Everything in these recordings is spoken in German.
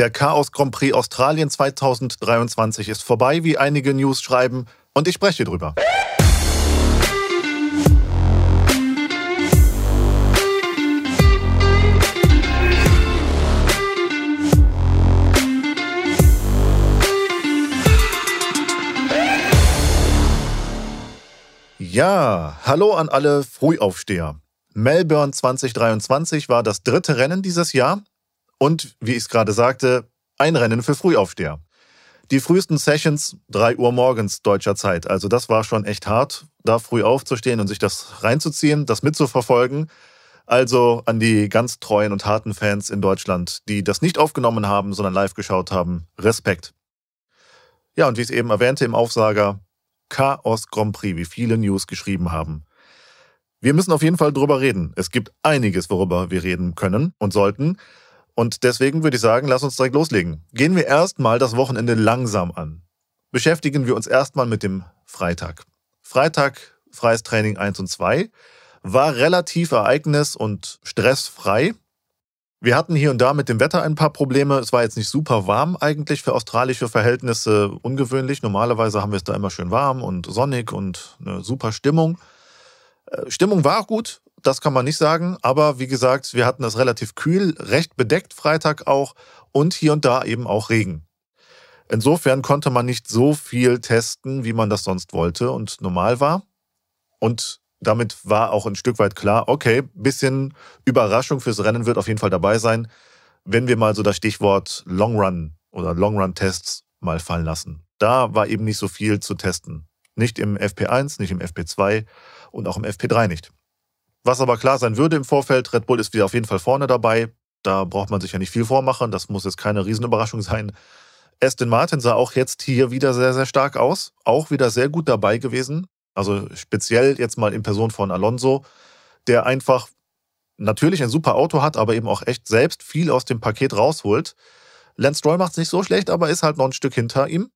Der Chaos Grand Prix Australien 2023 ist vorbei, wie einige News schreiben, und ich spreche drüber. Ja, hallo an alle Frühaufsteher. Melbourne 2023 war das dritte Rennen dieses Jahr und, wie ich es gerade sagte, ein Rennen für Frühaufsteher. Die frühesten Sessions 3 Uhr morgens deutscher Zeit. Also das war schon echt hart, da früh aufzustehen und sich das reinzuziehen, das mitzuverfolgen. Also an die ganz treuen und harten Fans in Deutschland, die das nicht aufgenommen haben, sondern live geschaut haben. Respekt. Ja, und wie ich es eben erwähnte im Aufsager, Chaos Grand Prix, wie viele News geschrieben haben. Wir müssen auf jeden Fall drüber reden. Es gibt einiges, worüber wir reden können und sollten. Und deswegen würde ich sagen, lass uns direkt loslegen. Gehen wir erstmal das Wochenende langsam an. Beschäftigen wir uns erstmal mit dem Freitag. Freitag, freies Training 1 und 2, war relativ ereignis- und stressfrei. Wir hatten hier und da mit dem Wetter ein paar Probleme. Es war jetzt nicht super warm eigentlich für australische Verhältnisse ungewöhnlich. Normalerweise haben wir es da immer schön warm und sonnig und eine super Stimmung. Äh, Stimmung war auch gut, das kann man nicht sagen. Aber wie gesagt, wir hatten das relativ kühl, recht bedeckt Freitag auch und hier und da eben auch Regen. Insofern konnte man nicht so viel testen, wie man das sonst wollte und normal war. Und damit war auch ein Stück weit klar, okay, bisschen Überraschung fürs Rennen wird auf jeden Fall dabei sein, wenn wir mal so das Stichwort Long Run oder Long Run Tests mal fallen lassen. Da war eben nicht so viel zu testen. Nicht im FP1, nicht im FP2 und auch im FP3 nicht. Was aber klar sein würde im Vorfeld, Red Bull ist wieder auf jeden Fall vorne dabei. Da braucht man sich ja nicht viel vormachen. Das muss jetzt keine Riesenüberraschung sein. Aston Martin sah auch jetzt hier wieder sehr, sehr stark aus. Auch wieder sehr gut dabei gewesen. Also speziell jetzt mal in Person von Alonso, der einfach natürlich ein super Auto hat, aber eben auch echt selbst viel aus dem Paket rausholt. Lance Stroll macht es nicht so schlecht, aber ist halt noch ein Stück hinter ihm.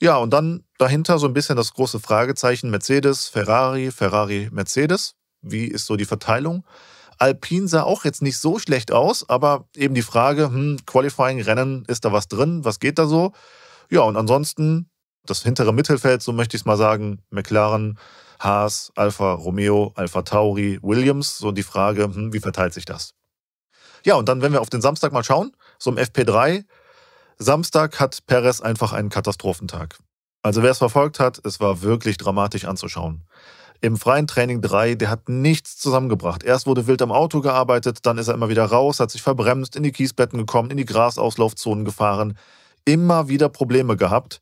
Ja, und dann dahinter so ein bisschen das große Fragezeichen Mercedes, Ferrari, Ferrari, Mercedes. Wie ist so die Verteilung? Alpine sah auch jetzt nicht so schlecht aus, aber eben die Frage, hm, Qualifying, Rennen, ist da was drin? Was geht da so? Ja, und ansonsten das hintere Mittelfeld, so möchte ich es mal sagen, McLaren, Haas, Alfa Romeo, Alfa Tauri, Williams, so die Frage, hm, wie verteilt sich das? Ja, und dann, wenn wir auf den Samstag mal schauen, so im FP3, Samstag hat Perez einfach einen Katastrophentag. Also wer es verfolgt hat, es war wirklich dramatisch anzuschauen. Im freien Training 3, der hat nichts zusammengebracht. Erst wurde wild am Auto gearbeitet, dann ist er immer wieder raus, hat sich verbremst, in die Kiesbetten gekommen, in die Grasauslaufzonen gefahren, immer wieder Probleme gehabt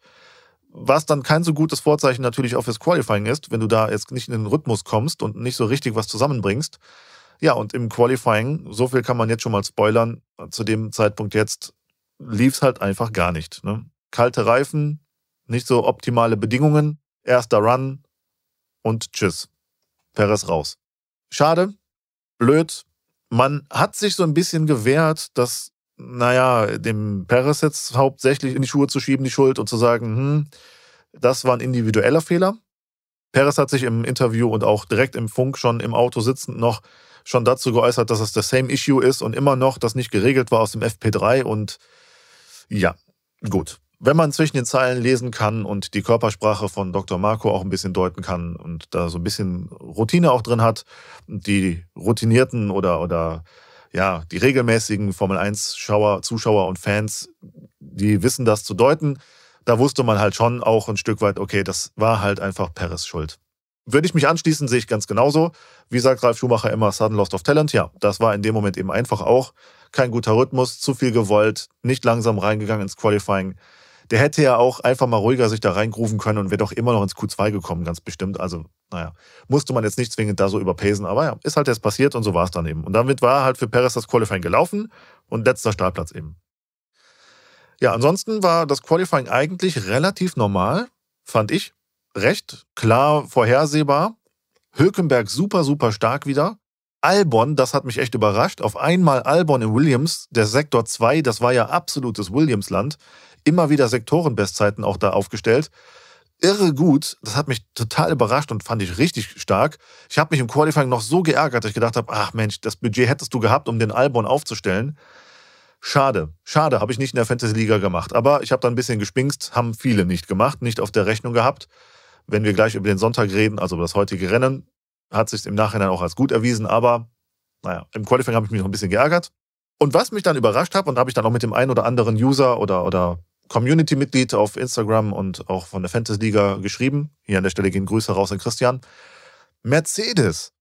was dann kein so gutes Vorzeichen natürlich auch fürs Qualifying ist, wenn du da jetzt nicht in den Rhythmus kommst und nicht so richtig was zusammenbringst. Ja, und im Qualifying, so viel kann man jetzt schon mal spoilern, zu dem Zeitpunkt jetzt lief es halt einfach gar nicht. Ne? Kalte Reifen, nicht so optimale Bedingungen, erster Run und tschüss. Perez raus. Schade, blöd. Man hat sich so ein bisschen gewehrt, dass naja, dem Perez jetzt hauptsächlich in die Schuhe zu schieben, die Schuld und zu sagen, hm, das war ein individueller Fehler. Perez hat sich im Interview und auch direkt im Funk schon im Auto sitzend noch schon dazu geäußert, dass es das same issue ist und immer noch das nicht geregelt war aus dem FP3 und ja, gut. Wenn man zwischen den Zeilen lesen kann und die Körpersprache von Dr. Marco auch ein bisschen deuten kann und da so ein bisschen Routine auch drin hat, die routinierten oder, oder ja, die regelmäßigen Formel 1 Schauer, Zuschauer und Fans, die wissen das zu deuten. Da wusste man halt schon auch ein Stück weit, okay, das war halt einfach Perez Schuld. Würde ich mich anschließen, sehe ich ganz genauso. Wie sagt Ralf Schumacher immer, sudden lost of talent. Ja, das war in dem Moment eben einfach auch kein guter Rhythmus, zu viel gewollt, nicht langsam reingegangen ins Qualifying der hätte ja auch einfach mal ruhiger sich da reingrooven können und wäre doch immer noch ins Q2 gekommen, ganz bestimmt. Also, naja, musste man jetzt nicht zwingend da so überpacen, aber ja, ist halt jetzt passiert und so war es dann eben. Und damit war halt für Perez das Qualifying gelaufen und letzter Startplatz eben. Ja, ansonsten war das Qualifying eigentlich relativ normal, fand ich. Recht klar vorhersehbar. Hülkenberg super, super stark wieder. Albon, das hat mich echt überrascht. Auf einmal Albon in Williams, der Sektor 2, das war ja absolutes Williams-Land immer wieder Sektorenbestzeiten auch da aufgestellt. Irre gut, das hat mich total überrascht und fand ich richtig stark. Ich habe mich im Qualifying noch so geärgert, dass ich gedacht habe, ach Mensch, das Budget hättest du gehabt, um den Albon aufzustellen. Schade, schade, habe ich nicht in der Fantasy-Liga gemacht. Aber ich habe da ein bisschen gespinkst, haben viele nicht gemacht, nicht auf der Rechnung gehabt. Wenn wir gleich über den Sonntag reden, also über das heutige Rennen, hat sich im Nachhinein auch als gut erwiesen. Aber naja, im Qualifying habe ich mich noch ein bisschen geärgert. Und was mich dann überrascht hat, und habe ich dann auch mit dem einen oder anderen User oder, oder Community-Mitglied auf Instagram und auch von der Fantasy-Liga geschrieben, hier an der Stelle gehen Grüße raus an Christian, Mercedes.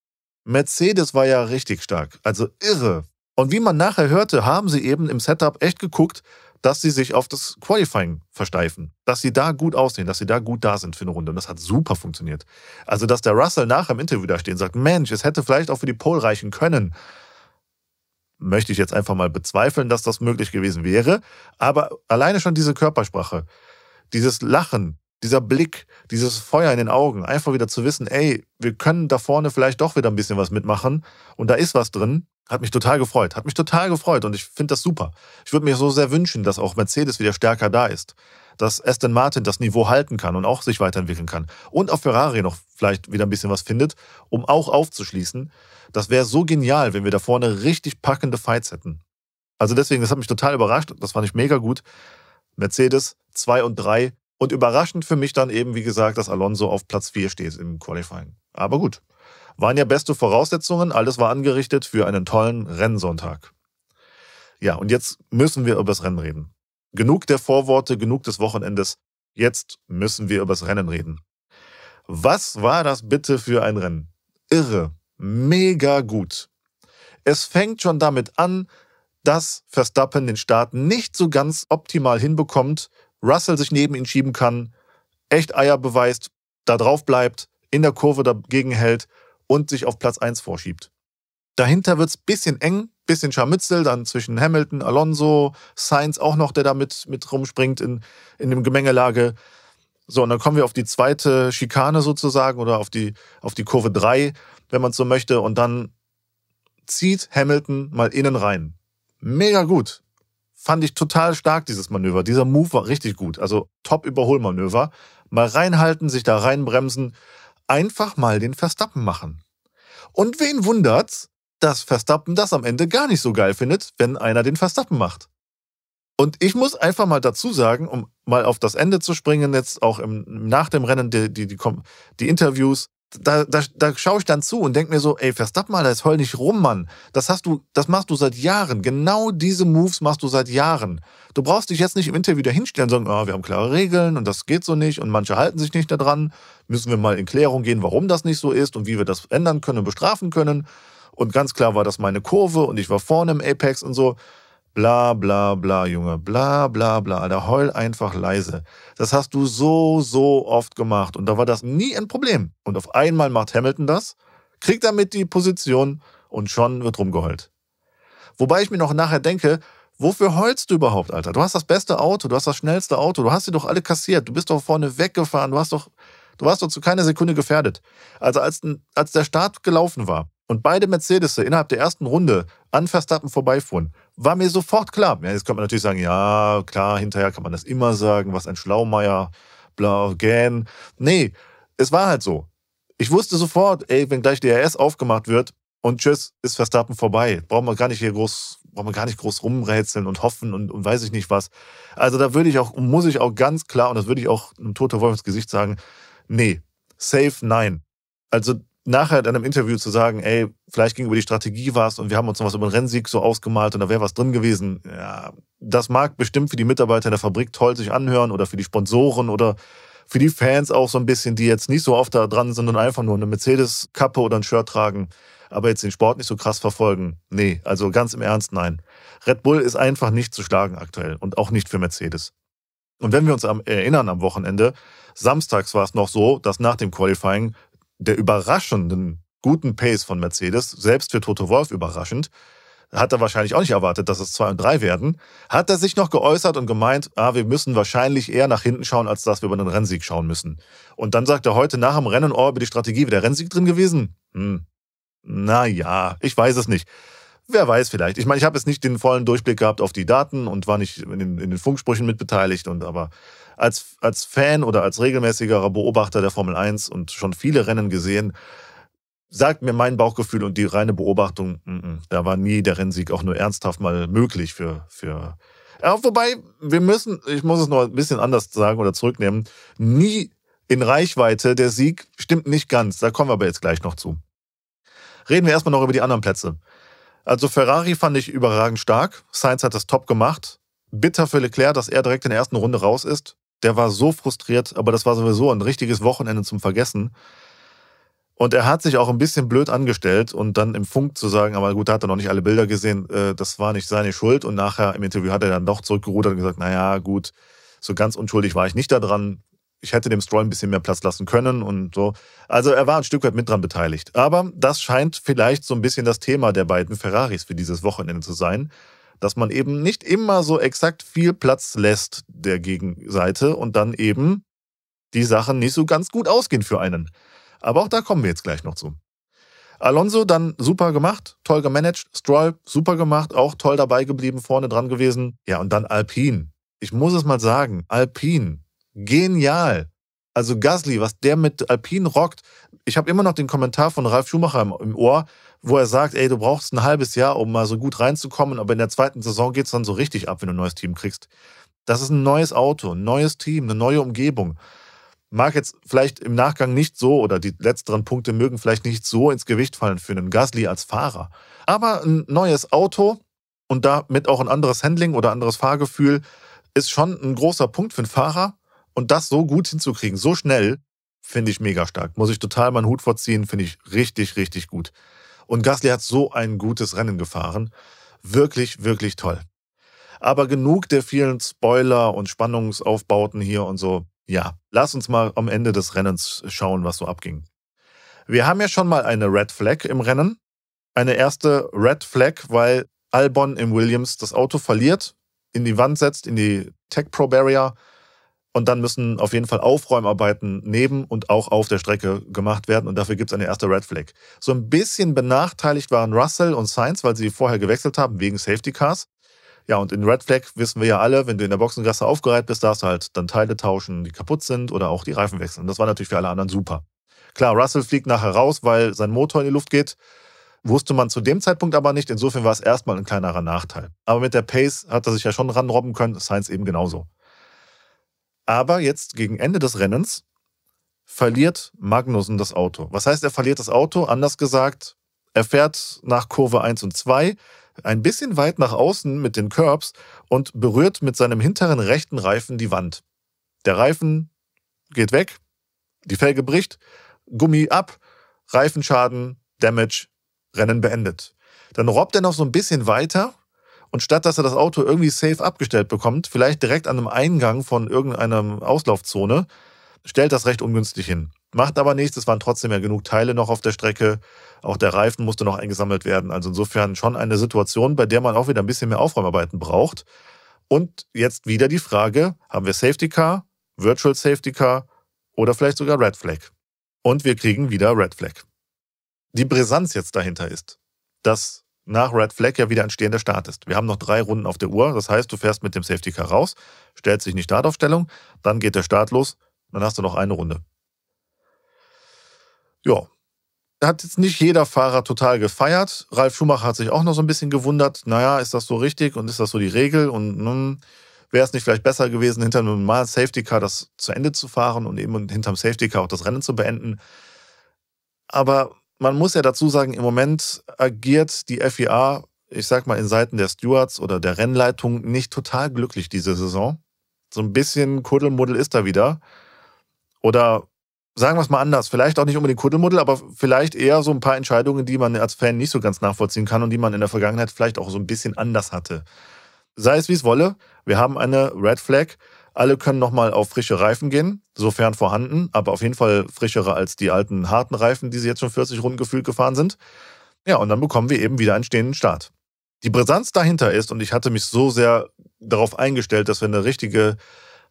Mercedes war ja richtig stark, also irre. Und wie man nachher hörte, haben sie eben im Setup echt geguckt, dass sie sich auf das Qualifying versteifen, dass sie da gut aussehen, dass sie da gut da sind für eine Runde. Und das hat super funktioniert. Also, dass der Russell nachher im Interview da steht und sagt, Mensch, es hätte vielleicht auch für die Pole reichen können, möchte ich jetzt einfach mal bezweifeln, dass das möglich gewesen wäre. Aber alleine schon diese Körpersprache, dieses Lachen, dieser Blick, dieses Feuer in den Augen, einfach wieder zu wissen, ey, wir können da vorne vielleicht doch wieder ein bisschen was mitmachen und da ist was drin, hat mich total gefreut, hat mich total gefreut und ich finde das super. Ich würde mir so sehr wünschen, dass auch Mercedes wieder stärker da ist, dass Aston Martin das Niveau halten kann und auch sich weiterentwickeln kann und auch Ferrari noch vielleicht wieder ein bisschen was findet, um auch aufzuschließen. Das wäre so genial, wenn wir da vorne richtig packende Fights hätten. Also deswegen, das hat mich total überrascht, das fand ich mega gut. Mercedes 2 und 3 und überraschend für mich dann eben, wie gesagt, dass Alonso auf Platz 4 steht im Qualifying. Aber gut, waren ja beste Voraussetzungen, alles war angerichtet für einen tollen Rennsonntag. Ja, und jetzt müssen wir über das Rennen reden. Genug der Vorworte, genug des Wochenendes. Jetzt müssen wir über das Rennen reden. Was war das bitte für ein Rennen? Irre, mega gut. Es fängt schon damit an, dass Verstappen den Start nicht so ganz optimal hinbekommt, Russell sich neben ihn schieben kann, echt Eier beweist, da drauf bleibt, in der Kurve dagegen hält und sich auf Platz 1 vorschiebt. Dahinter wird's bisschen eng, bisschen Scharmützel, dann zwischen Hamilton, Alonso, Sainz auch noch, der da mit, mit rumspringt in, in dem Gemengelage. So, und dann kommen wir auf die zweite Schikane sozusagen oder auf die, auf die Kurve 3, wenn man so möchte. Und dann zieht Hamilton mal innen rein. Mega gut. Fand ich total stark, dieses Manöver. Dieser Move war richtig gut. Also Top-Überholmanöver. Mal reinhalten, sich da reinbremsen einfach mal den Verstappen machen. Und wen wundert's, dass Verstappen das am Ende gar nicht so geil findet, wenn einer den Verstappen macht. Und ich muss einfach mal dazu sagen, um mal auf das Ende zu springen, jetzt auch im, nach dem Rennen, die, die, die, die Interviews, da, da, da schaue ich dann zu und denke mir so, ey, Verstappen mal, das heul nicht rum, Mann. Das hast du, das machst du seit Jahren. Genau diese Moves machst du seit Jahren. Du brauchst dich jetzt nicht im Interview dahinstellen und sagen, oh, wir haben klare Regeln und das geht so nicht und manche halten sich nicht daran. Müssen wir mal in Klärung gehen, warum das nicht so ist und wie wir das ändern können und bestrafen können. Und ganz klar war das meine Kurve und ich war vorne im Apex und so. Bla bla bla, Junge. Bla bla bla. Alter, heul einfach leise. Das hast du so, so oft gemacht. Und da war das nie ein Problem. Und auf einmal macht Hamilton das, kriegt damit die Position und schon wird rumgeheult. Wobei ich mir noch nachher denke, wofür heulst du überhaupt, Alter? Du hast das beste Auto, du hast das schnellste Auto, du hast sie doch alle kassiert, du bist doch vorne weggefahren, du hast doch, du warst doch zu keiner Sekunde gefährdet. Also als, als der Start gelaufen war und beide Mercedes innerhalb der ersten Runde an Verstappen vorbeifuhren, war mir sofort klar. Ja, jetzt könnte man natürlich sagen, ja, klar, hinterher kann man das immer sagen, was ein Schlaumeier, bla, gähn. Nee, es war halt so. Ich wusste sofort, ey, wenn gleich DRS aufgemacht wird und tschüss, ist Verstappen vorbei. Braucht man gar nicht hier groß, braucht man gar nicht groß rumrätseln und hoffen und, und weiß ich nicht was. Also da würde ich auch, muss ich auch ganz klar, und das würde ich auch einem Toter Wolf ins Gesicht sagen, nee, safe nein. Also nachher in einem Interview zu sagen, ey, vielleicht ging über die Strategie was und wir haben uns noch was über den Rennsieg so ausgemalt und da wäre was drin gewesen. Ja, das mag bestimmt für die Mitarbeiter in der Fabrik toll sich anhören oder für die Sponsoren oder für die Fans auch so ein bisschen, die jetzt nicht so oft da dran sind und einfach nur eine Mercedes-Kappe oder ein Shirt tragen, aber jetzt den Sport nicht so krass verfolgen. Nee, also ganz im Ernst, nein. Red Bull ist einfach nicht zu schlagen aktuell und auch nicht für Mercedes. Und wenn wir uns erinnern am Wochenende, samstags war es noch so, dass nach dem Qualifying der überraschenden guten Pace von Mercedes, selbst für Toto Wolf überraschend, hat er wahrscheinlich auch nicht erwartet, dass es zwei und drei werden, hat er sich noch geäußert und gemeint, ah, wir müssen wahrscheinlich eher nach hinten schauen, als dass wir über den Rennsieg schauen müssen. Und dann sagt er heute nach dem Rennen, oh, über die Strategie, wäre der Rennsieg drin gewesen? Hm. Na ja, ich weiß es nicht. Wer weiß vielleicht. Ich meine, ich habe jetzt nicht den vollen Durchblick gehabt auf die Daten und war nicht in den, in den Funksprüchen mitbeteiligt und aber als, als Fan oder als regelmäßiger Beobachter der Formel 1 und schon viele Rennen gesehen, sagt mir mein Bauchgefühl und die reine Beobachtung, m -m, da war nie der Rennsieg auch nur ernsthaft mal möglich für, für. Ja, wobei, wir müssen, ich muss es noch ein bisschen anders sagen oder zurücknehmen, nie in Reichweite der Sieg stimmt nicht ganz. Da kommen wir aber jetzt gleich noch zu. Reden wir erstmal noch über die anderen Plätze. Also Ferrari fand ich überragend stark. Sainz hat das top gemacht. Bitter für Leclerc, dass er direkt in der ersten Runde raus ist. Der war so frustriert, aber das war sowieso ein richtiges Wochenende zum Vergessen. Und er hat sich auch ein bisschen blöd angestellt und dann im Funk zu sagen, aber gut, da hat er noch nicht alle Bilder gesehen, äh, das war nicht seine Schuld. Und nachher im Interview hat er dann doch zurückgerudert und gesagt, naja, gut, so ganz unschuldig war ich nicht daran. Ich hätte dem Stroll ein bisschen mehr Platz lassen können und so. Also er war ein Stück weit mit dran beteiligt. Aber das scheint vielleicht so ein bisschen das Thema der beiden Ferraris für dieses Wochenende zu sein, dass man eben nicht immer so exakt viel Platz lässt der Gegenseite und dann eben die Sachen nicht so ganz gut ausgehen für einen. Aber auch da kommen wir jetzt gleich noch zu. Alonso dann super gemacht, toll gemanagt. Stroll super gemacht, auch toll dabei geblieben, vorne dran gewesen. Ja, und dann Alpine. Ich muss es mal sagen, Alpine. Genial. Also Gasly, was der mit Alpine rockt. Ich habe immer noch den Kommentar von Ralf Schumacher im, im, Ohr, wo er sagt, ey, du brauchst ein halbes Jahr, um mal so gut reinzukommen, aber in der zweiten Saison geht's dann so richtig ab, wenn du ein neues Team kriegst. Das ist ein neues Auto, ein neues Team, eine neue Umgebung mag jetzt vielleicht im Nachgang nicht so oder die letzteren Punkte mögen vielleicht nicht so ins Gewicht fallen für einen Gasly als Fahrer. Aber ein neues Auto und damit auch ein anderes Handling oder anderes Fahrgefühl ist schon ein großer Punkt für einen Fahrer. Und das so gut hinzukriegen, so schnell, finde ich mega stark. Muss ich total meinen Hut vorziehen, finde ich richtig, richtig gut. Und Gasly hat so ein gutes Rennen gefahren. Wirklich, wirklich toll. Aber genug der vielen Spoiler und Spannungsaufbauten hier und so. Ja, lass uns mal am Ende des Rennens schauen, was so abging. Wir haben ja schon mal eine Red Flag im Rennen. Eine erste Red Flag, weil Albon im Williams das Auto verliert, in die Wand setzt, in die Tech Pro Barrier. Und dann müssen auf jeden Fall Aufräumarbeiten neben und auch auf der Strecke gemacht werden. Und dafür gibt es eine erste Red Flag. So ein bisschen benachteiligt waren Russell und Sainz, weil sie vorher gewechselt haben wegen Safety Cars. Ja, und in Red Flag wissen wir ja alle, wenn du in der Boxengasse aufgereiht bist, darfst du halt dann Teile tauschen, die kaputt sind oder auch die Reifen wechseln. Das war natürlich für alle anderen super. Klar, Russell fliegt nachher raus, weil sein Motor in die Luft geht. Wusste man zu dem Zeitpunkt aber nicht. Insofern war es erstmal ein kleinerer Nachteil. Aber mit der Pace hat er sich ja schon ranrobben können. Sainz eben genauso. Aber jetzt gegen Ende des Rennens verliert Magnussen das Auto. Was heißt, er verliert das Auto? Anders gesagt, er fährt nach Kurve 1 und 2, ein bisschen weit nach außen mit den Curbs und berührt mit seinem hinteren rechten Reifen die Wand. Der Reifen geht weg, die Felge bricht, Gummi ab, Reifenschaden, Damage, Rennen beendet. Dann robbt er noch so ein bisschen weiter und statt dass er das Auto irgendwie safe abgestellt bekommt, vielleicht direkt an einem Eingang von irgendeiner Auslaufzone, stellt das recht ungünstig hin. Macht aber nichts, es waren trotzdem ja genug Teile noch auf der Strecke. Auch der Reifen musste noch eingesammelt werden. Also insofern schon eine Situation, bei der man auch wieder ein bisschen mehr Aufräumarbeiten braucht. Und jetzt wieder die Frage, haben wir Safety Car, Virtual Safety Car oder vielleicht sogar Red Flag? Und wir kriegen wieder Red Flag. Die Brisanz jetzt dahinter ist, dass nach Red Flag ja wieder ein stehender Start ist. Wir haben noch drei Runden auf der Uhr. Das heißt, du fährst mit dem Safety Car raus, stellst dich in die Startaufstellung, dann geht der Start los, dann hast du noch eine Runde ja, hat jetzt nicht jeder Fahrer total gefeiert. Ralf Schumacher hat sich auch noch so ein bisschen gewundert, naja, ist das so richtig und ist das so die Regel und hm, wäre es nicht vielleicht besser gewesen, hinter einem normalen Safety Car das zu Ende zu fahren und eben hinterm Safety Car auch das Rennen zu beenden. Aber man muss ja dazu sagen, im Moment agiert die FIA, ich sag mal, in Seiten der Stewards oder der Rennleitung nicht total glücklich diese Saison. So ein bisschen Kuddelmuddel ist da wieder. Oder sagen wir es mal anders, vielleicht auch nicht unbedingt Kuddelmuddel, aber vielleicht eher so ein paar Entscheidungen, die man als Fan nicht so ganz nachvollziehen kann und die man in der Vergangenheit vielleicht auch so ein bisschen anders hatte. Sei es wie es wolle, wir haben eine Red Flag. Alle können nochmal auf frische Reifen gehen, sofern vorhanden, aber auf jeden Fall frischere als die alten harten Reifen, die sie jetzt schon 40 Runden gefühlt gefahren sind. Ja, und dann bekommen wir eben wieder einen stehenden Start. Die Brisanz dahinter ist, und ich hatte mich so sehr darauf eingestellt, dass wir eine richtige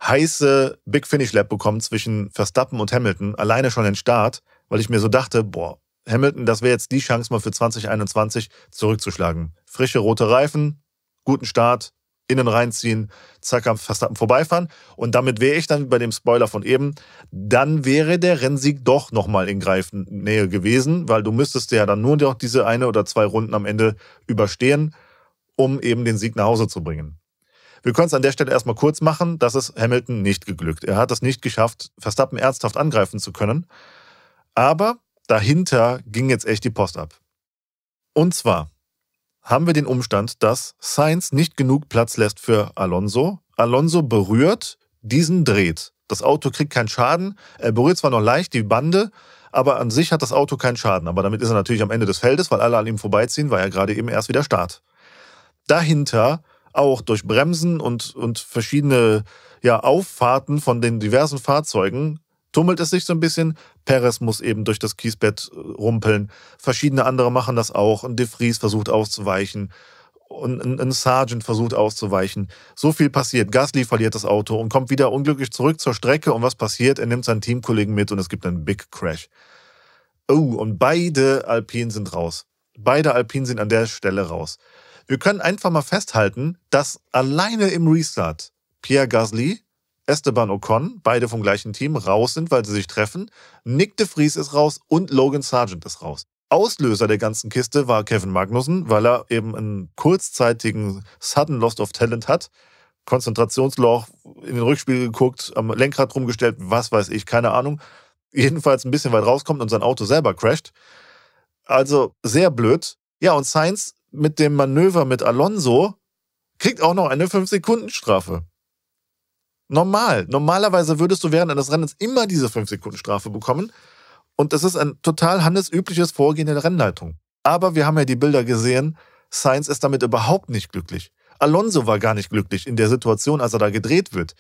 heiße Big Finish Lap bekommen zwischen Verstappen und Hamilton, alleine schon den Start, weil ich mir so dachte, boah, Hamilton, das wäre jetzt die Chance mal für 2021 zurückzuschlagen. Frische rote Reifen, guten Start, innen reinziehen, zack, am Verstappen vorbeifahren. Und damit wäre ich dann bei dem Spoiler von eben, dann wäre der Rennsieg doch nochmal in Greifnähe gewesen, weil du müsstest ja dann nur noch diese eine oder zwei Runden am Ende überstehen, um eben den Sieg nach Hause zu bringen. Wir können es an der Stelle erstmal kurz machen, das ist Hamilton nicht geglückt. Er hat es nicht geschafft, Verstappen ernsthaft angreifen zu können. Aber dahinter ging jetzt echt die Post ab. Und zwar haben wir den Umstand, dass Sainz nicht genug Platz lässt für Alonso. Alonso berührt, diesen dreht. Das Auto kriegt keinen Schaden. Er berührt zwar noch leicht die Bande, aber an sich hat das Auto keinen Schaden. Aber damit ist er natürlich am Ende des Feldes, weil alle an ihm vorbeiziehen, weil er gerade eben erst wieder Start. Dahinter auch durch Bremsen und, und verschiedene ja, Auffahrten von den diversen Fahrzeugen tummelt es sich so ein bisschen. Perez muss eben durch das Kiesbett äh, rumpeln. Verschiedene andere machen das auch. Ein De Vries versucht auszuweichen. Und ein, ein Sargent versucht auszuweichen. So viel passiert. Gasly verliert das Auto und kommt wieder unglücklich zurück zur Strecke. Und was passiert? Er nimmt seinen Teamkollegen mit und es gibt einen Big Crash. Oh, und beide Alpinen sind raus. Beide Alpinen sind an der Stelle raus. Wir können einfach mal festhalten, dass alleine im Restart Pierre Gasly Esteban Ocon, beide vom gleichen Team, raus sind, weil sie sich treffen. Nick de Vries ist raus und Logan Sargent ist raus. Auslöser der ganzen Kiste war Kevin Magnussen, weil er eben einen kurzzeitigen Sudden Lost of Talent hat. Konzentrationsloch, in den Rückspiegel geguckt, am Lenkrad rumgestellt, was weiß ich, keine Ahnung. Jedenfalls ein bisschen weit rauskommt und sein Auto selber crasht. Also sehr blöd. Ja, und Sainz mit dem Manöver mit Alonso kriegt auch noch eine 5-Sekunden-Strafe normal. Normalerweise würdest du während eines Rennens immer diese 5 Sekunden Strafe bekommen. Und das ist ein total handelsübliches Vorgehen in der Rennleitung. Aber wir haben ja die Bilder gesehen, Sainz ist damit überhaupt nicht glücklich. Alonso war gar nicht glücklich in der Situation, als er da gedreht wird.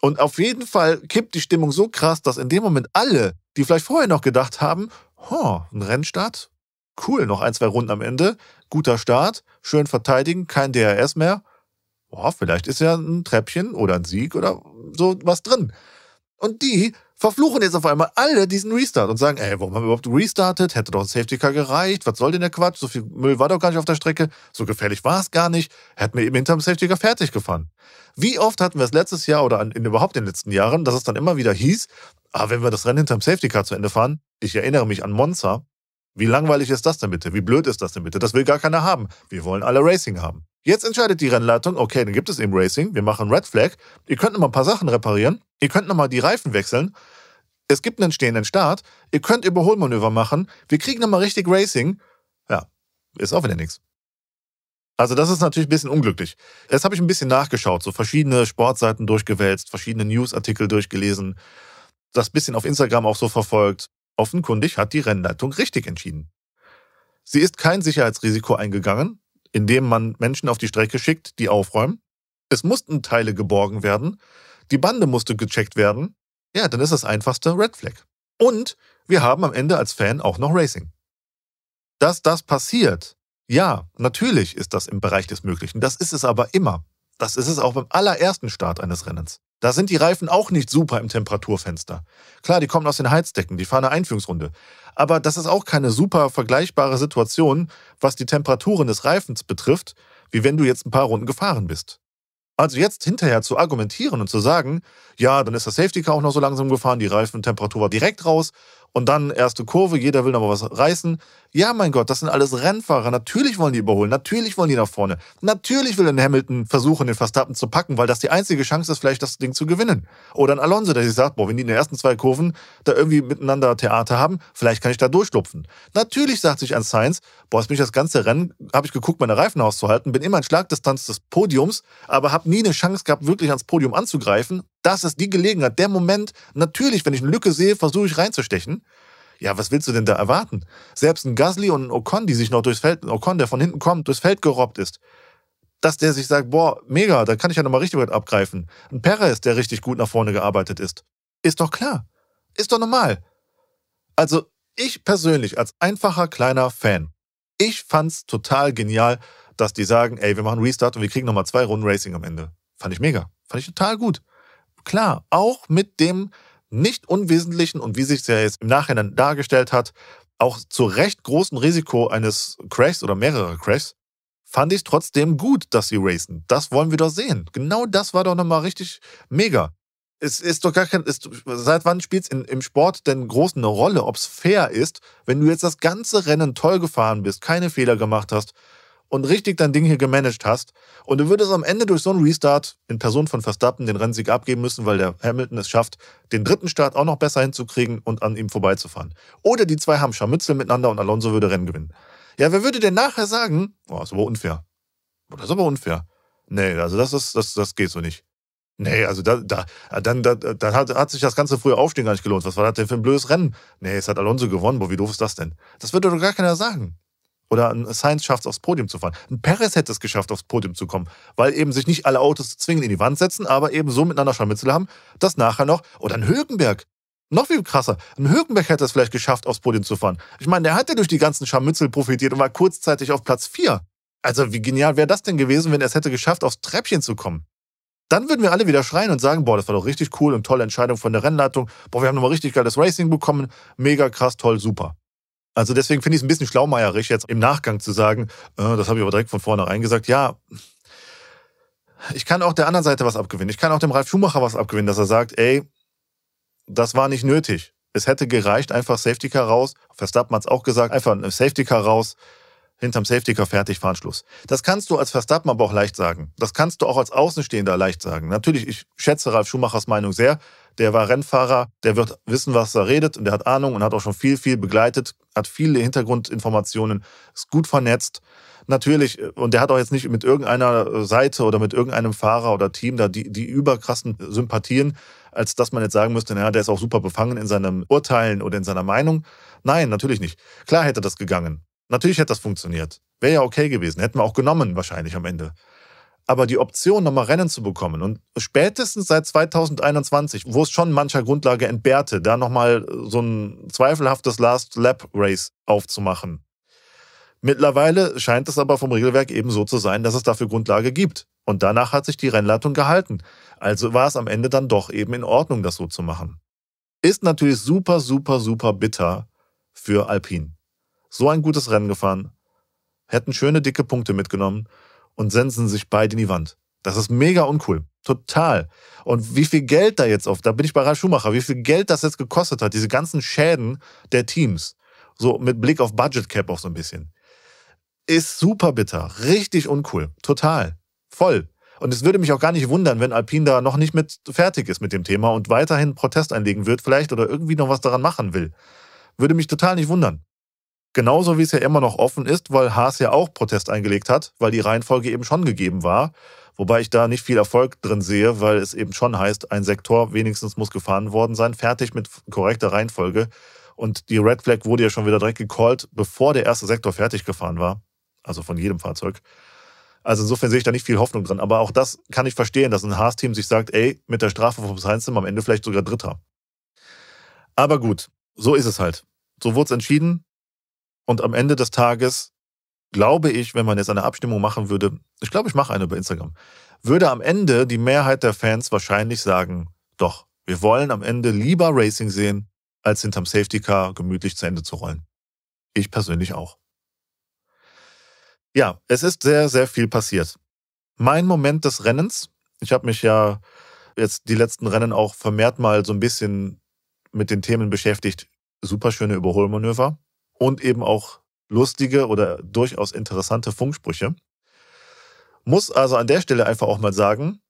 Und auf jeden Fall kippt die Stimmung so krass, dass in dem Moment alle, die vielleicht vorher noch gedacht haben, oh, ein Rennstart, cool, noch ein, zwei Runden am Ende, guter Start, schön verteidigen, kein DRS mehr, boah, vielleicht ist ja ein Treppchen oder ein Sieg oder so was drin. Und die verfluchen jetzt auf einmal alle diesen Restart und sagen, ey, warum haben wir überhaupt restartet? Hätte doch ein Safety Car gereicht. Was soll denn der Quatsch? So viel Müll war doch gar nicht auf der Strecke. So gefährlich war es gar nicht. Hätten wir eben hinterm Safety Car fertig gefahren. Wie oft hatten wir es letztes Jahr oder in, überhaupt in den letzten Jahren, dass es dann immer wieder hieß, ah, wenn wir das Rennen hinterm Safety Car zu Ende fahren, ich erinnere mich an Monza, wie langweilig ist das denn bitte? Wie blöd ist das denn bitte? Das will gar keiner haben. Wir wollen alle Racing haben. Jetzt entscheidet die Rennleitung, okay, dann gibt es eben Racing, wir machen Red Flag, ihr könnt noch mal ein paar Sachen reparieren, ihr könnt noch mal die Reifen wechseln, es gibt einen stehenden Start, ihr könnt Überholmanöver machen, wir kriegen noch mal richtig Racing. Ja, ist auch wieder nichts. Also das ist natürlich ein bisschen unglücklich. Jetzt habe ich ein bisschen nachgeschaut, so verschiedene Sportseiten durchgewälzt, verschiedene Newsartikel durchgelesen, das bisschen auf Instagram auch so verfolgt. Offenkundig hat die Rennleitung richtig entschieden. Sie ist kein Sicherheitsrisiko eingegangen, indem man Menschen auf die Strecke schickt, die aufräumen. Es mussten Teile geborgen werden. Die Bande musste gecheckt werden. Ja, dann ist das einfachste Red Flag. Und wir haben am Ende als Fan auch noch Racing. Dass das passiert, ja, natürlich ist das im Bereich des Möglichen. Das ist es aber immer. Das ist es auch beim allerersten Start eines Rennens. Da sind die Reifen auch nicht super im Temperaturfenster. Klar, die kommen aus den Heizdecken, die fahren eine Einführungsrunde. Aber das ist auch keine super vergleichbare Situation, was die Temperaturen des Reifens betrifft, wie wenn du jetzt ein paar Runden gefahren bist. Also jetzt hinterher zu argumentieren und zu sagen, ja, dann ist das Safety Car auch noch so langsam gefahren, die Reifentemperatur war direkt raus und dann erste Kurve, jeder will noch mal was reißen. Ja, mein Gott, das sind alles Rennfahrer. Natürlich wollen die überholen, natürlich wollen die nach vorne. Natürlich will ein Hamilton versuchen, den Verstappen zu packen, weil das die einzige Chance ist, vielleicht das Ding zu gewinnen. Oder ein Alonso, der sich sagt, boah, wenn die in den ersten zwei Kurven da irgendwie miteinander Theater haben, vielleicht kann ich da durchschlupfen. Natürlich sagt sich ein Sainz, boah, jetzt bin ich das ganze Rennen, habe ich geguckt, meine Reifen auszuhalten, bin immer in Schlagdistanz des Podiums, aber habe nie eine Chance gehabt, wirklich ans Podium anzugreifen. Das ist die Gelegenheit, der Moment. Natürlich, wenn ich eine Lücke sehe, versuche ich reinzustechen. Ja, was willst du denn da erwarten? Selbst ein Gasly und ein Ocon, die sich noch durchs Feld, ein Ocon, der von hinten kommt, durchs Feld gerobbt ist, dass der sich sagt, boah, mega, da kann ich ja nochmal richtig weit abgreifen. Ein Perez, der richtig gut nach vorne gearbeitet ist. Ist doch klar. Ist doch normal. Also, ich persönlich als einfacher kleiner Fan, ich fand's total genial, dass die sagen, ey, wir machen Restart und wir kriegen nochmal zwei Runden Racing am Ende. Fand ich mega. Fand ich total gut. Klar, auch mit dem nicht unwesentlichen und wie sich es ja jetzt im Nachhinein dargestellt hat, auch zu recht großen Risiko eines Crashs oder mehrerer Crashs, fand ich trotzdem gut, dass sie racen. Das wollen wir doch sehen. Genau das war doch nochmal richtig mega. Es ist doch gar kein. Ist, seit wann spielt es im Sport denn groß eine Rolle, ob es fair ist, wenn du jetzt das ganze Rennen toll gefahren bist, keine Fehler gemacht hast und richtig dein Ding hier gemanagt hast und du würdest am Ende durch so einen Restart in Person von Verstappen den Rennsieg abgeben müssen, weil der Hamilton es schafft, den dritten Start auch noch besser hinzukriegen und an ihm vorbeizufahren. Oder die zwei haben Scharmützel miteinander und Alonso würde Rennen gewinnen. Ja, wer würde denn nachher sagen, oh, ist aber unfair. Das ist aber unfair. Nee, also das ist, das, das geht so nicht. Nee, also da, da, dann, da, dann hat, hat sich das ganze frühe Aufstehen gar nicht gelohnt. Was war das denn für ein blödes Rennen? Nee, es hat Alonso gewonnen. Boah, wie doof ist das denn? Das würde doch gar keiner sagen. Oder ein Sainz schafft es aufs Podium zu fahren. Ein Perez hätte es geschafft, aufs Podium zu kommen, weil eben sich nicht alle Autos zwingend in die Wand setzen, aber eben so miteinander Scharmützel haben, dass nachher noch, oder ein Högenberg, noch viel krasser, ein Högenberg hätte es vielleicht geschafft, aufs Podium zu fahren. Ich meine, der hat ja durch die ganzen Scharmützel profitiert und war kurzzeitig auf Platz 4. Also wie genial wäre das denn gewesen, wenn er es hätte geschafft, aufs Treppchen zu kommen? Dann würden wir alle wieder schreien und sagen, boah, das war doch richtig cool und tolle Entscheidung von der Rennleitung. Boah, wir haben nochmal richtig geiles Racing bekommen. Mega krass, toll, super. Also deswegen finde ich es ein bisschen schlaumeierisch, jetzt im Nachgang zu sagen, äh, das habe ich aber direkt von vornherein gesagt, ja, ich kann auch der anderen Seite was abgewinnen. Ich kann auch dem Ralf Schumacher was abgewinnen, dass er sagt, ey, das war nicht nötig. Es hätte gereicht, einfach Safety Car raus. Verstappen hat es auch gesagt, einfach ein Safety Car raus, hinterm Safety Car fertig, fahren Schluss. Das kannst du als Verstappen aber auch leicht sagen. Das kannst du auch als Außenstehender leicht sagen. Natürlich, ich schätze Ralf Schumachers Meinung sehr der war Rennfahrer, der wird wissen, was er redet und der hat Ahnung und hat auch schon viel, viel begleitet, hat viele Hintergrundinformationen, ist gut vernetzt. Natürlich, und der hat auch jetzt nicht mit irgendeiner Seite oder mit irgendeinem Fahrer oder Team da die, die überkrassen Sympathien, als dass man jetzt sagen müsste, naja, der ist auch super befangen in seinem Urteilen oder in seiner Meinung. Nein, natürlich nicht. Klar hätte das gegangen. Natürlich hätte das funktioniert. Wäre ja okay gewesen. Hätten wir auch genommen, wahrscheinlich am Ende. Aber die Option, nochmal Rennen zu bekommen und spätestens seit 2021, wo es schon mancher Grundlage entbehrte, da nochmal so ein zweifelhaftes Last-Lap-Race aufzumachen. Mittlerweile scheint es aber vom Regelwerk eben so zu sein, dass es dafür Grundlage gibt. Und danach hat sich die Rennleitung gehalten. Also war es am Ende dann doch eben in Ordnung, das so zu machen. Ist natürlich super, super, super bitter für Alpine. So ein gutes Rennen gefahren, hätten schöne dicke Punkte mitgenommen und sensen sich beide in die Wand. Das ist mega uncool. Total. Und wie viel Geld da jetzt auf, da bin ich bei Ralf Schumacher, wie viel Geld das jetzt gekostet hat, diese ganzen Schäden der Teams, so mit Blick auf Budget Cap auch so ein bisschen, ist super bitter. Richtig uncool. Total. Voll. Und es würde mich auch gar nicht wundern, wenn Alpine da noch nicht mit fertig ist mit dem Thema und weiterhin Protest einlegen wird, vielleicht oder irgendwie noch was daran machen will. Würde mich total nicht wundern. Genauso wie es ja immer noch offen ist, weil Haas ja auch Protest eingelegt hat, weil die Reihenfolge eben schon gegeben war. Wobei ich da nicht viel Erfolg drin sehe, weil es eben schon heißt, ein Sektor wenigstens muss gefahren worden sein, fertig mit korrekter Reihenfolge. Und die Red Flag wurde ja schon wieder direkt gecallt, bevor der erste Sektor fertig gefahren war. Also von jedem Fahrzeug. Also insofern sehe ich da nicht viel Hoffnung drin. Aber auch das kann ich verstehen, dass ein Haas-Team sich sagt, ey, mit der Strafe vom wir am Ende vielleicht sogar Dritter. Aber gut, so ist es halt. So wurde es entschieden. Und am Ende des Tages glaube ich, wenn man jetzt eine Abstimmung machen würde, ich glaube, ich mache eine bei Instagram, würde am Ende die Mehrheit der Fans wahrscheinlich sagen, doch, wir wollen am Ende lieber Racing sehen, als hinterm Safety Car gemütlich zu Ende zu rollen. Ich persönlich auch. Ja, es ist sehr, sehr viel passiert. Mein Moment des Rennens, ich habe mich ja jetzt die letzten Rennen auch vermehrt mal so ein bisschen mit den Themen beschäftigt. Superschöne Überholmanöver und eben auch lustige oder durchaus interessante Funksprüche. Muss also an der Stelle einfach auch mal sagen,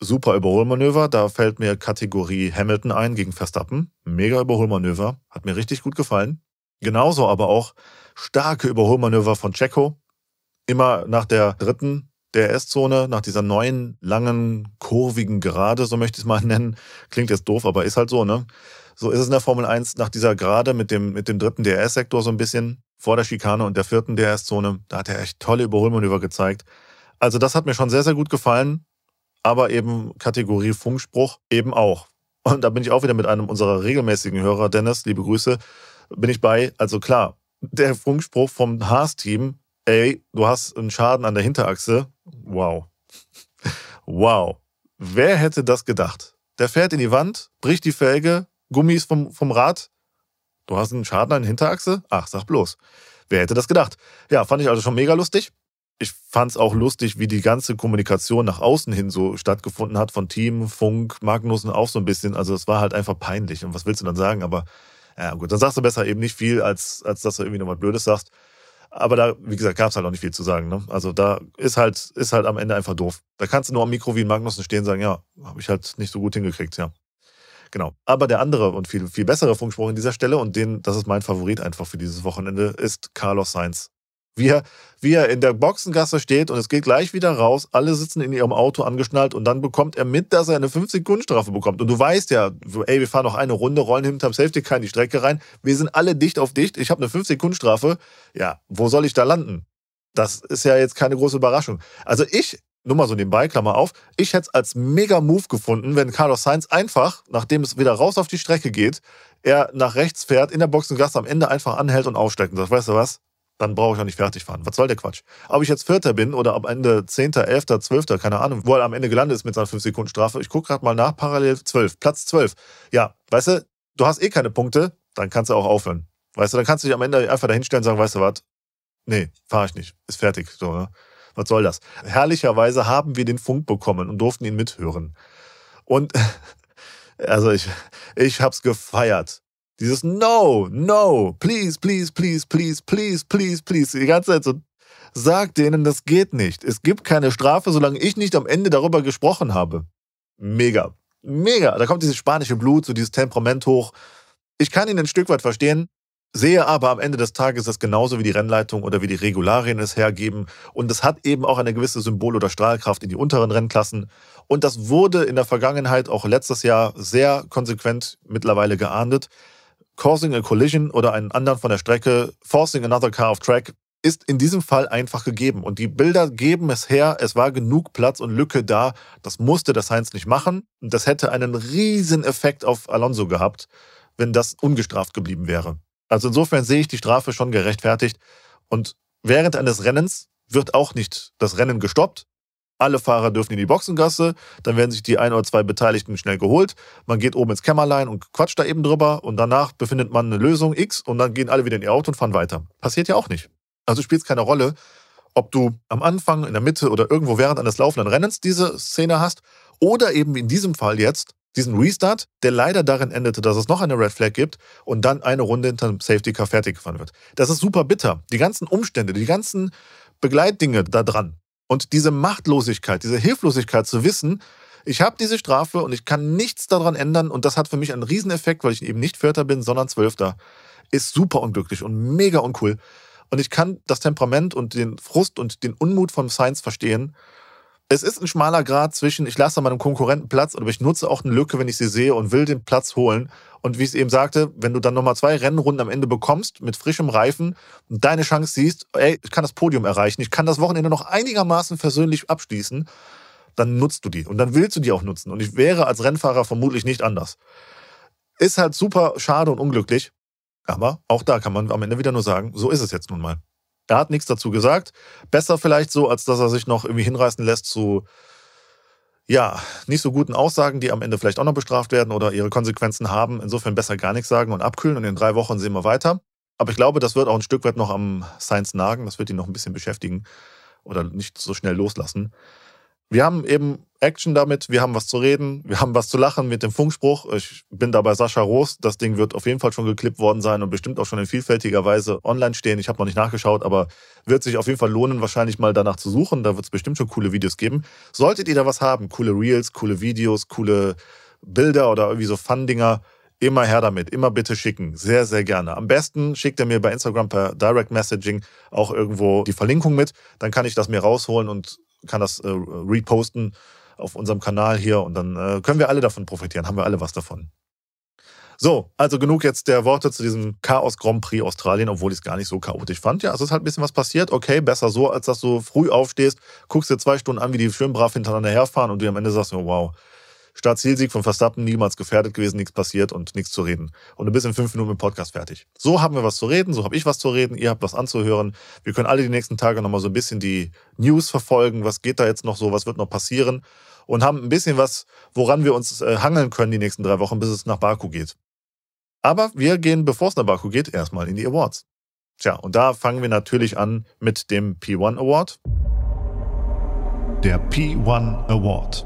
super Überholmanöver, da fällt mir Kategorie Hamilton ein gegen Verstappen. Mega Überholmanöver, hat mir richtig gut gefallen. Genauso aber auch starke Überholmanöver von Checo. Immer nach der dritten DRS-Zone, nach dieser neuen, langen, kurvigen Gerade, so möchte ich es mal nennen. Klingt jetzt doof, aber ist halt so, ne? So ist es in der Formel 1 nach dieser Gerade mit dem, mit dem dritten DRS-Sektor so ein bisschen vor der Schikane und der vierten DRS-Zone. Da hat er echt tolle Überholmanöver gezeigt. Also das hat mir schon sehr, sehr gut gefallen. Aber eben Kategorie Funkspruch eben auch. Und da bin ich auch wieder mit einem unserer regelmäßigen Hörer, Dennis, liebe Grüße, bin ich bei. Also klar, der Funkspruch vom Haas-Team, ey, du hast einen Schaden an der Hinterachse. Wow. wow. Wer hätte das gedacht? Der fährt in die Wand, bricht die Felge, Gummis vom, vom Rad. Du hast einen Schaden an der Hinterachse? Ach, sag bloß. Wer hätte das gedacht? Ja, fand ich also schon mega lustig. ich fand es auch lustig, wie die ganze Kommunikation nach außen hin so stattgefunden hat, von Team, Funk, Magnussen auch so ein bisschen. Also es war halt einfach peinlich. Und was willst du dann sagen? Aber ja gut, dann sagst du besser eben nicht viel, als, als dass du irgendwie noch was Blödes sagst. Aber da, wie gesagt, gab es halt auch nicht viel zu sagen. Ne? Also da ist halt, ist halt am Ende einfach doof. Da kannst du nur am Mikro wie ein Magnussen stehen und sagen, ja, habe ich halt nicht so gut hingekriegt, ja. Genau. Aber der andere und viel, viel bessere Funkspruch in dieser Stelle, und den, das ist mein Favorit einfach für dieses Wochenende, ist Carlos Sainz. Wie er, wie er in der Boxengasse steht und es geht gleich wieder raus, alle sitzen in ihrem Auto angeschnallt und dann bekommt er mit, dass er eine 5-Sekunden-Strafe bekommt. Und du weißt ja, ey, wir fahren noch eine Runde, rollen hinterm Safety Car in die Strecke rein, wir sind alle dicht auf dicht, ich habe eine 5-Sekunden-Strafe. Ja, wo soll ich da landen? Das ist ja jetzt keine große Überraschung. Also ich, nur mal so nebenbei, Klammer auf, ich hätte es als mega Move gefunden, wenn Carlos Sainz einfach, nachdem es wieder raus auf die Strecke geht, er nach rechts fährt, in der Boxengasse am Ende einfach anhält und aussteigt und sagt, weißt du was, dann brauche ich auch nicht fertig fahren. Was soll der Quatsch? Ob ich jetzt Vierter bin oder am Ende Zehnter, Elfter, Zwölfter, keine Ahnung, wo er am Ende gelandet ist mit seiner 5-Sekunden-Strafe. Ich gucke gerade mal nach, parallel 12, Platz 12. Ja, weißt du, du hast eh keine Punkte, dann kannst du auch aufhören. Weißt du, dann kannst du dich am Ende einfach dahinstellen und sagen, weißt du was? Nee, fahre ich nicht. Ist fertig. So, ne? Was soll das? Herrlicherweise haben wir den Funk bekommen und durften ihn mithören. Und also ich, ich hab's gefeiert. Dieses No, no, please, please, please, please, please, please, please. Die ganze Zeit so, sag denen, das geht nicht. Es gibt keine Strafe, solange ich nicht am Ende darüber gesprochen habe. Mega. Mega. Da kommt dieses spanische Blut, so dieses Temperament hoch. Ich kann ihn ein Stück weit verstehen, sehe aber am Ende des Tages das genauso wie die Rennleitung oder wie die Regularien es hergeben. Und es hat eben auch eine gewisse Symbol- oder Strahlkraft in die unteren Rennklassen. Und das wurde in der Vergangenheit auch letztes Jahr sehr konsequent mittlerweile geahndet. Causing a Collision oder einen anderen von der Strecke, Forcing another car off track, ist in diesem Fall einfach gegeben. Und die Bilder geben es her, es war genug Platz und Lücke da. Das musste der Sainz nicht machen. Und das hätte einen riesen Effekt auf Alonso gehabt, wenn das ungestraft geblieben wäre. Also insofern sehe ich die Strafe schon gerechtfertigt. Und während eines Rennens wird auch nicht das Rennen gestoppt, alle Fahrer dürfen in die Boxengasse, dann werden sich die ein oder zwei Beteiligten schnell geholt. Man geht oben ins Kämmerlein und quatscht da eben drüber und danach befindet man eine Lösung X und dann gehen alle wieder in ihr Auto und fahren weiter. Passiert ja auch nicht. Also spielt es keine Rolle, ob du am Anfang, in der Mitte oder irgendwo während eines laufenden Rennens diese Szene hast oder eben in diesem Fall jetzt diesen Restart, der leider darin endete, dass es noch eine Red Flag gibt und dann eine Runde hinter dem Safety Car fertig gefahren wird. Das ist super bitter. Die ganzen Umstände, die ganzen Begleitdinge da dran, und diese Machtlosigkeit, diese Hilflosigkeit zu wissen, ich habe diese Strafe und ich kann nichts daran ändern und das hat für mich einen Rieseneffekt, weil ich eben nicht Vierter bin, sondern Zwölfter, ist super unglücklich und mega uncool. Und ich kann das Temperament und den Frust und den Unmut von Science verstehen es ist ein schmaler Grad zwischen, ich lasse meinem Konkurrenten Platz, aber ich nutze auch eine Lücke, wenn ich sie sehe und will den Platz holen. Und wie ich es eben sagte, wenn du dann nochmal zwei Rennrunden am Ende bekommst mit frischem Reifen und deine Chance siehst, ey, ich kann das Podium erreichen, ich kann das Wochenende noch einigermaßen versöhnlich abschließen, dann nutzt du die. Und dann willst du die auch nutzen. Und ich wäre als Rennfahrer vermutlich nicht anders. Ist halt super schade und unglücklich. Aber auch da kann man am Ende wieder nur sagen, so ist es jetzt nun mal. Er hat nichts dazu gesagt. Besser vielleicht so, als dass er sich noch irgendwie hinreißen lässt zu, ja, nicht so guten Aussagen, die am Ende vielleicht auch noch bestraft werden oder ihre Konsequenzen haben. Insofern besser gar nichts sagen und abkühlen und in drei Wochen sehen wir weiter. Aber ich glaube, das wird auch ein Stück weit noch am Science nagen. Das wird ihn noch ein bisschen beschäftigen oder nicht so schnell loslassen. Wir haben eben Action damit, wir haben was zu reden, wir haben was zu lachen mit dem Funkspruch. Ich bin da bei Sascha Roos. Das Ding wird auf jeden Fall schon geklippt worden sein und bestimmt auch schon in vielfältiger Weise online stehen. Ich habe noch nicht nachgeschaut, aber wird sich auf jeden Fall lohnen, wahrscheinlich mal danach zu suchen. Da wird es bestimmt schon coole Videos geben. Solltet ihr da was haben, coole Reels, coole Videos, coole Bilder oder irgendwie so Fun-Dinger, immer her damit, immer bitte schicken. Sehr, sehr gerne. Am besten schickt er mir bei Instagram per Direct Messaging auch irgendwo die Verlinkung mit. Dann kann ich das mir rausholen und kann das äh, reposten auf unserem Kanal hier und dann äh, können wir alle davon profitieren, haben wir alle was davon. So, also genug jetzt der Worte zu diesem Chaos Grand Prix Australien, obwohl ich es gar nicht so chaotisch fand. Ja, es ist halt ein bisschen was passiert. Okay, besser so, als dass du früh aufstehst, guckst dir zwei Stunden an, wie die schön brav hintereinander herfahren und du am Ende sagst, oh, wow, Start-Zielsieg von Verstappen, niemals gefährdet gewesen, nichts passiert und nichts zu reden. Und du bist in fünf Minuten mit dem Podcast fertig. So haben wir was zu reden, so habe ich was zu reden, ihr habt was anzuhören. Wir können alle die nächsten Tage nochmal so ein bisschen die News verfolgen, was geht da jetzt noch so, was wird noch passieren und haben ein bisschen was, woran wir uns äh, hangeln können die nächsten drei Wochen, bis es nach Baku geht. Aber wir gehen, bevor es nach Baku geht, erstmal in die Awards. Tja, und da fangen wir natürlich an mit dem P1 Award. der P1 Award.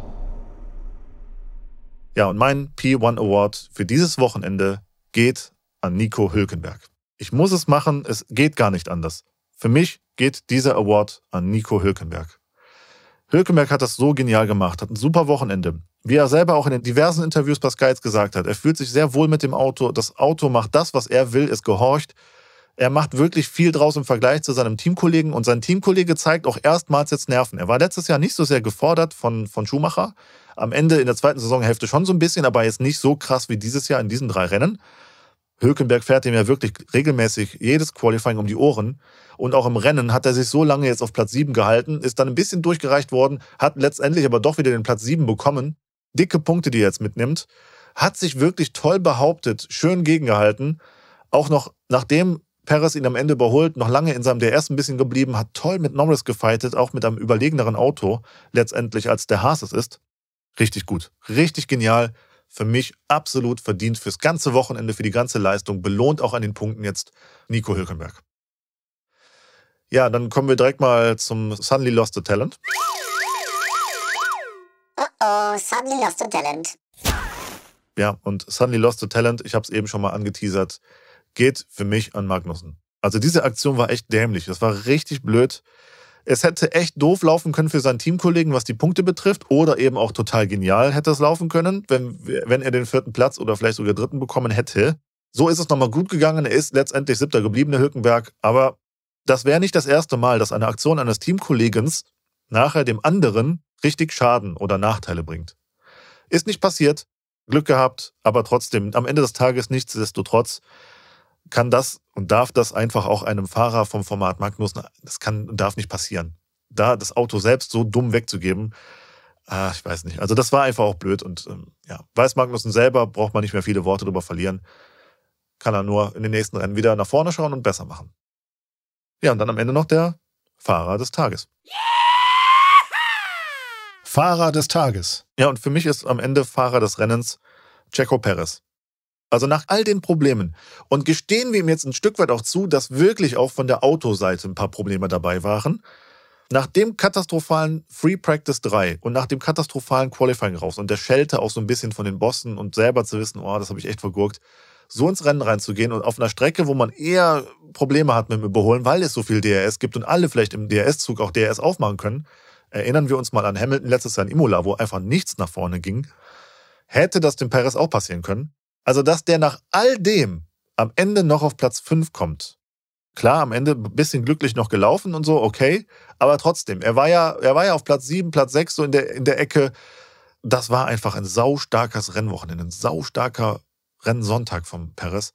Ja, und mein P1 Award für dieses Wochenende geht an Nico Hülkenberg. Ich muss es machen, es geht gar nicht anders. Für mich geht dieser Award an Nico Hülkenberg. Hülkenberg hat das so genial gemacht, hat ein super Wochenende. Wie er selber auch in den diversen Interviews bei Sky jetzt gesagt hat, er fühlt sich sehr wohl mit dem Auto. Das Auto macht das, was er will, es gehorcht. Er macht wirklich viel draus im Vergleich zu seinem Teamkollegen und sein Teamkollege zeigt auch erstmals jetzt Nerven. Er war letztes Jahr nicht so sehr gefordert von, von Schumacher. Am Ende in der zweiten Saisonhälfte schon so ein bisschen, aber jetzt nicht so krass wie dieses Jahr in diesen drei Rennen. Hülkenberg fährt ihm ja wirklich regelmäßig jedes Qualifying um die Ohren. Und auch im Rennen hat er sich so lange jetzt auf Platz 7 gehalten, ist dann ein bisschen durchgereicht worden, hat letztendlich aber doch wieder den Platz 7 bekommen. Dicke Punkte, die er jetzt mitnimmt. Hat sich wirklich toll behauptet, schön gegengehalten. Auch noch nachdem Perez ihn am Ende überholt, noch lange in seinem DRS ein bisschen geblieben, hat toll mit Norris gefightet, auch mit einem überlegeneren Auto, letztendlich als der Haas es ist. Richtig gut, richtig genial für mich absolut verdient fürs ganze Wochenende, für die ganze Leistung, belohnt auch an den Punkten jetzt Nico Hülkenberg. Ja, dann kommen wir direkt mal zum Suddenly Lost the Talent. Oh oh, Suddenly Lost the Talent. Ja, und Suddenly Lost the Talent, ich habe es eben schon mal angeteasert, geht für mich an Magnussen. Also diese Aktion war echt dämlich. Das war richtig blöd. Es hätte echt doof laufen können für seinen Teamkollegen, was die Punkte betrifft, oder eben auch total genial hätte es laufen können, wenn, wenn er den vierten Platz oder vielleicht sogar dritten bekommen hätte. So ist es nochmal gut gegangen. Er ist letztendlich siebter geblieben, der Hülkenberg. Aber das wäre nicht das erste Mal, dass eine Aktion eines Teamkollegens nachher dem anderen richtig Schaden oder Nachteile bringt. Ist nicht passiert, Glück gehabt, aber trotzdem, am Ende des Tages nichtsdestotrotz kann das und darf das einfach auch einem Fahrer vom Format Magnus, das kann und darf nicht passieren. Da das Auto selbst so dumm wegzugeben, ah, ich weiß nicht. Also das war einfach auch blöd und ähm, ja, weiß Magnussen selber, braucht man nicht mehr viele Worte drüber verlieren. Kann er nur in den nächsten Rennen wieder nach vorne schauen und besser machen. Ja, und dann am Ende noch der Fahrer des Tages. Fahrer des Tages. Ja, und für mich ist am Ende Fahrer des Rennens Checo Perez. Also nach all den Problemen. Und gestehen wir ihm jetzt ein Stück weit auch zu, dass wirklich auch von der Autoseite ein paar Probleme dabei waren. Nach dem katastrophalen Free Practice 3 und nach dem katastrophalen Qualifying raus und der Schelte auch so ein bisschen von den Bossen und selber zu wissen, oh, das habe ich echt vergurkt, so ins Rennen reinzugehen und auf einer Strecke, wo man eher Probleme hat mit dem Überholen, weil es so viel DRS gibt und alle vielleicht im DRS-Zug auch DRS aufmachen können. Erinnern wir uns mal an Hamilton letztes Jahr in Imola, wo einfach nichts nach vorne ging. Hätte das dem Perez auch passieren können. Also, dass der nach all dem am Ende noch auf Platz 5 kommt. Klar, am Ende ein bisschen glücklich noch gelaufen und so, okay. Aber trotzdem, er war ja, er war ja auf Platz 7, Platz 6, so in der, in der Ecke. Das war einfach ein saustarkes Rennwochenende, ein saustarker Rennsonntag vom Perez,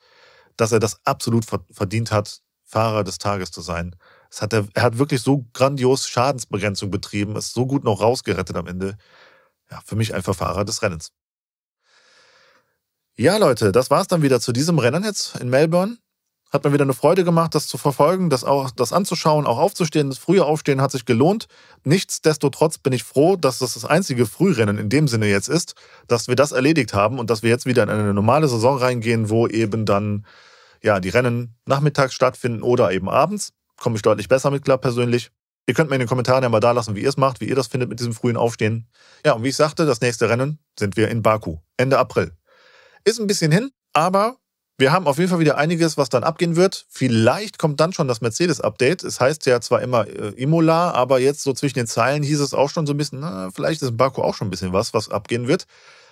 dass er das absolut verdient hat, Fahrer des Tages zu sein. Es hat er, er hat wirklich so grandios Schadensbegrenzung betrieben, ist so gut noch rausgerettet am Ende. Ja, für mich einfach Fahrer des Rennens. Ja, Leute, das war's dann wieder zu diesem Rennen jetzt in Melbourne. Hat mir wieder eine Freude gemacht, das zu verfolgen, das auch, das anzuschauen, auch aufzustehen. Das frühe Aufstehen hat sich gelohnt. Nichtsdestotrotz bin ich froh, dass das das einzige Frührennen in dem Sinne jetzt ist, dass wir das erledigt haben und dass wir jetzt wieder in eine normale Saison reingehen, wo eben dann, ja, die Rennen nachmittags stattfinden oder eben abends. Komme ich deutlich besser mit klar persönlich. Ihr könnt mir in den Kommentaren ja mal da lassen, wie ihr es macht, wie ihr das findet mit diesem frühen Aufstehen. Ja, und wie ich sagte, das nächste Rennen sind wir in Baku, Ende April. Ist ein bisschen hin, aber wir haben auf jeden Fall wieder einiges, was dann abgehen wird. Vielleicht kommt dann schon das Mercedes-Update. Es heißt ja zwar immer äh, Imola, aber jetzt so zwischen den Zeilen hieß es auch schon so ein bisschen, na, vielleicht ist in Baku auch schon ein bisschen was, was abgehen wird.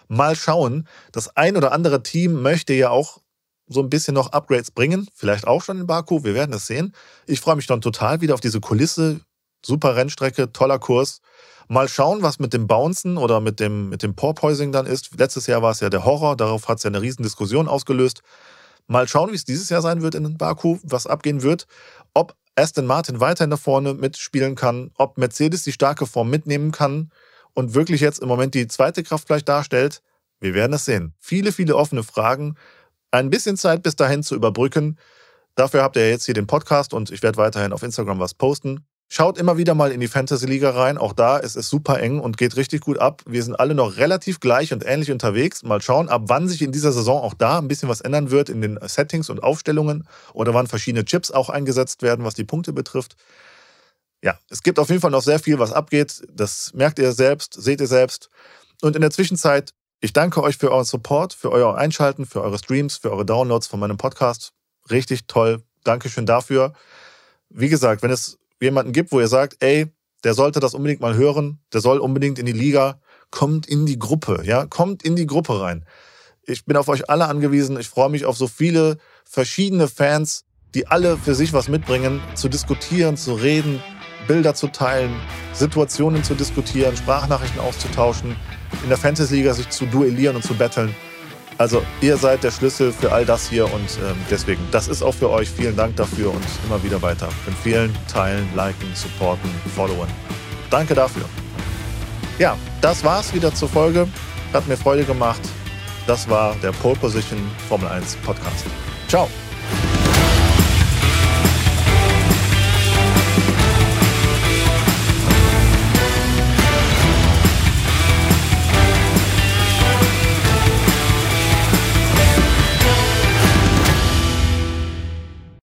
Mal schauen. Das ein oder andere Team möchte ja auch so ein bisschen noch Upgrades bringen. Vielleicht auch schon in Baku. Wir werden es sehen. Ich freue mich dann total wieder auf diese Kulisse. Super Rennstrecke, toller Kurs. Mal schauen, was mit dem Bouncen oder mit dem, mit dem Porpoising dann ist. Letztes Jahr war es ja der Horror, darauf hat es ja eine riesen Diskussion ausgelöst. Mal schauen, wie es dieses Jahr sein wird in Baku, was abgehen wird. Ob Aston Martin weiterhin da vorne mitspielen kann, ob Mercedes die starke Form mitnehmen kann und wirklich jetzt im Moment die zweite Kraft vielleicht darstellt. Wir werden es sehen. Viele, viele offene Fragen. Ein bisschen Zeit bis dahin zu überbrücken. Dafür habt ihr jetzt hier den Podcast und ich werde weiterhin auf Instagram was posten. Schaut immer wieder mal in die Fantasy Liga rein. Auch da ist es super eng und geht richtig gut ab. Wir sind alle noch relativ gleich und ähnlich unterwegs. Mal schauen, ab wann sich in dieser Saison auch da ein bisschen was ändern wird in den Settings und Aufstellungen oder wann verschiedene Chips auch eingesetzt werden, was die Punkte betrifft. ja, es gibt auf jeden Fall noch sehr viel, was abgeht. Das merkt ihr selbst, seht ihr selbst. Und in der Zwischenzeit, ich danke euch für euren Support, für euer Einschalten, für eure Streams, für eure Downloads von meinem Podcast. Richtig toll. Dankeschön dafür. Wie gesagt, wenn es jemanden gibt, wo ihr sagt, ey, der sollte das unbedingt mal hören, der soll unbedingt in die Liga, kommt in die Gruppe, ja, kommt in die Gruppe rein. Ich bin auf euch alle angewiesen. Ich freue mich auf so viele verschiedene Fans, die alle für sich was mitbringen, zu diskutieren, zu reden, Bilder zu teilen, Situationen zu diskutieren, Sprachnachrichten auszutauschen, in der Fantasy-Liga sich zu duellieren und zu battlen. Also ihr seid der Schlüssel für all das hier und ähm, deswegen, das ist auch für euch. Vielen Dank dafür und immer wieder weiter empfehlen, teilen, liken, supporten, followen. Danke dafür. Ja, das war's wieder zur Folge. Hat mir Freude gemacht. Das war der Pole Position Formel 1 Podcast. Ciao.